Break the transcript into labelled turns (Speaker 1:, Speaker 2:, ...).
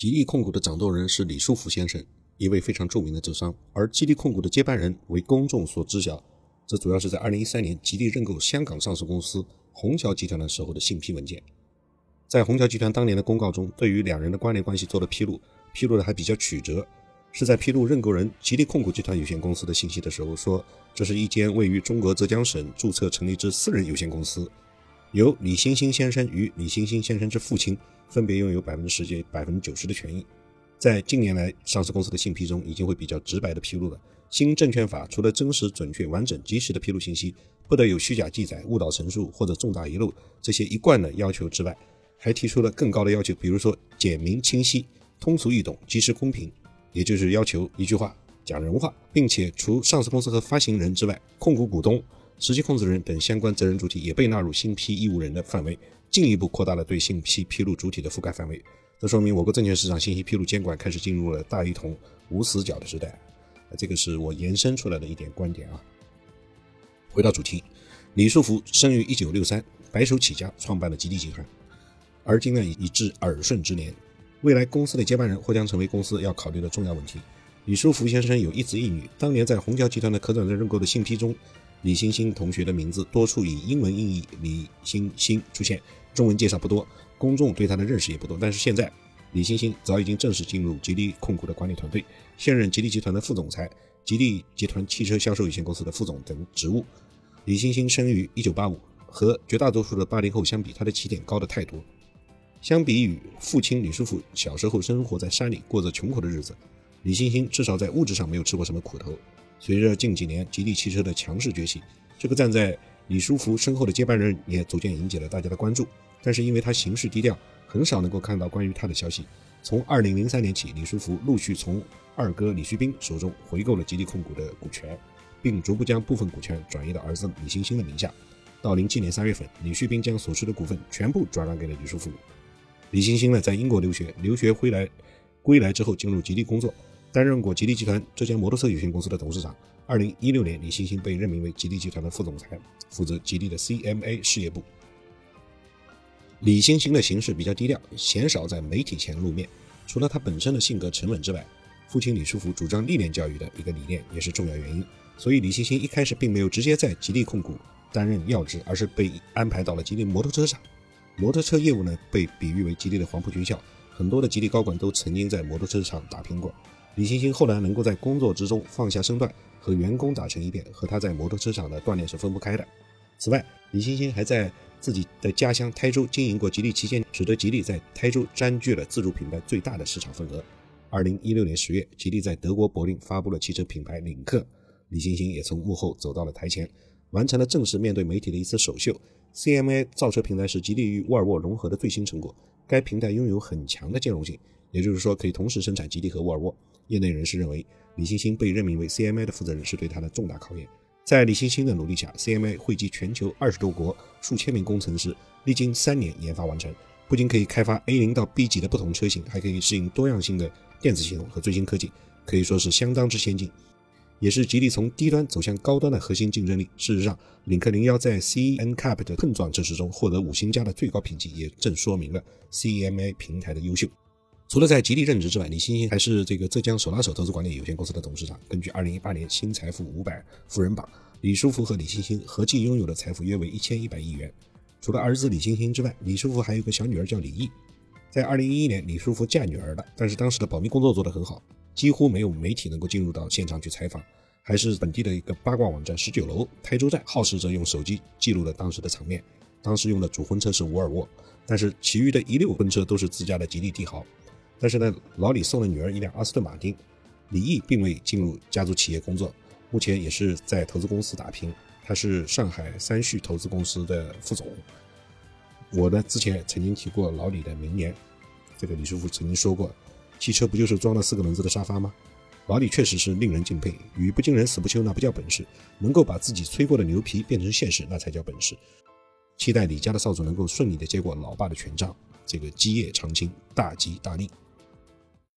Speaker 1: 吉利控股的掌舵人是李书福先生，一位非常著名的浙商，而吉利控股的接班人为公众所知晓。这主要是在2013年吉利认购香港上市公司虹桥集团的时候的信批文件。在虹桥集团当年的公告中，对于两人的关联关系做了披露，披露的还比较曲折。是在披露认购人吉利控股集团有限公司的信息的时候，说这是一间位于中国浙江省注册成立之私人有限公司，由李星星先生与李星星先生之父亲分别拥有百分之十及百分之九十的权益。在近年来上市公司的信批中，已经会比较直白的披露了。新证券法除了真实、准确、完整、及时的披露信息，不得有虚假记载、误导陈述或者重大遗漏这些一贯的要求之外，还提出了更高的要求，比如说简明清晰、通俗易懂、及时公平。也就是要求一句话讲人话，并且除上市公司和发行人之外，控股股东、实际控制人等相关责任主体也被纳入新批义务人的范围，进一步扩大了对信息披露主体的覆盖范围。这说明我国证券市场信息披露监管开始进入了大一统、无死角的时代。这个是我延伸出来的一点观点啊。回到主题，李书福生于一九六三，白手起家创办了吉利集团，而今呢已至耳顺之年。未来公司的接班人或将成为公司要考虑的重要问题。李书福先生有一子一女，当年在虹桥集团的可转债认购的信批中，李欣欣同学的名字多处以英文音译“李欣欣”出现，中文介绍不多，公众对他的认识也不多。但是现在，李欣欣早已经正式进入吉利控股的管理团队，现任吉利集团的副总裁、吉利集团汽车销售有限公司的副总等职务。李欣欣生于1985，和绝大多数的八零后相比，他的起点高得太多。相比于父亲李书福小时候生活在山里，过着穷苦的日子，李欣欣至少在物质上没有吃过什么苦头。随着近几年吉利汽车的强势崛起，这个站在李书福身后的接班人也逐渐引起了大家的关注。但是因为他行事低调，很少能够看到关于他的消息。从2003年起，李书福陆续从二哥李旭斌手中回购了吉利控股的股权，并逐步将部分股权转移到儿子李欣欣的名下。到07年3月份，李旭斌将所持的股份全部转让给了李书福。李欣欣呢，在英国留学，留学回来，归来之后进入吉利工作，担任过吉利集团浙江摩托车有限公司的董事长。二零一六年，李欣欣被任命为吉利集团的副总裁，负责吉利的 CMA 事业部。李欣欣的行事比较低调，鲜少在媒体前露面。除了他本身的性格沉稳之外，父亲李书福主张历练教育的一个理念也是重要原因。所以李欣欣一开始并没有直接在吉利控股担任要职，而是被安排到了吉利摩托车厂。摩托车业务呢，被比喻为吉利的黄埔军校，很多的吉利高管都曾经在摩托车厂打拼过。李欣欣后来能够在工作之中放下身段，和员工打成一片，和他在摩托车厂的锻炼是分不开的。此外，李欣欣还在自己的家乡台州经营过吉利旗舰，使得吉利在台州占据了自主品牌最大的市场份额。二零一六年十月，吉利在德国柏林发布了汽车品牌领克，李欣欣也从幕后走到了台前。完成了正式面对媒体的一次首秀。CMA 造车平台是吉利与沃尔沃融合的最新成果，该平台拥有很强的兼容性，也就是说可以同时生产吉利和沃尔沃。业内人士认为，李欣欣被任命为 CMA 的负责人是对他的重大考验。在李欣欣的努力下，CMA 汇集全球二十多国数千名工程师，历经三年研发完成，不仅可以开发 A 零到 B 级的不同车型，还可以适应多样性的电子系统和最新科技，可以说是相当之先进。也是吉利从低端走向高端的核心竞争力。事实上，领克零幺在 C N C A P 的碰撞测试中获得五星加的最高评级，也正说明了 C M A 平台的优秀。除了在吉利任职之外，李欣欣还是这个浙江手拉手投资管理有限公司的董事长。根据二零一八年新财富五百富人榜，李书福和李欣欣合计拥有的财富约为一千一百亿元。除了儿子李欣欣之外，李书福还有个小女儿叫李毅。在二零一一年，李书福嫁女儿了，但是当时的保密工作做得很好。几乎没有媒体能够进入到现场去采访，还是本地的一个八卦网站十九楼台州站好事者用手机记录了当时的场面。当时用的主婚车是沃尔沃，但是其余的一溜婚车都是自家的吉利帝豪。但是呢，老李送了女儿一辆阿斯顿马丁。李毅并未进入家族企业工作，目前也是在投资公司打拼。他是上海三旭投资公司的副总。我呢之前曾经提过老李的名言，这个李书福曾经说过。汽车不就是装了四个轮子的沙发吗？老李确实是令人敬佩，语不惊人死不休，那不叫本事，能够把自己吹过的牛皮变成现实，那才叫本事。期待李家的少主能够顺利的接过老爸的权杖，这个基业长青，大吉大利。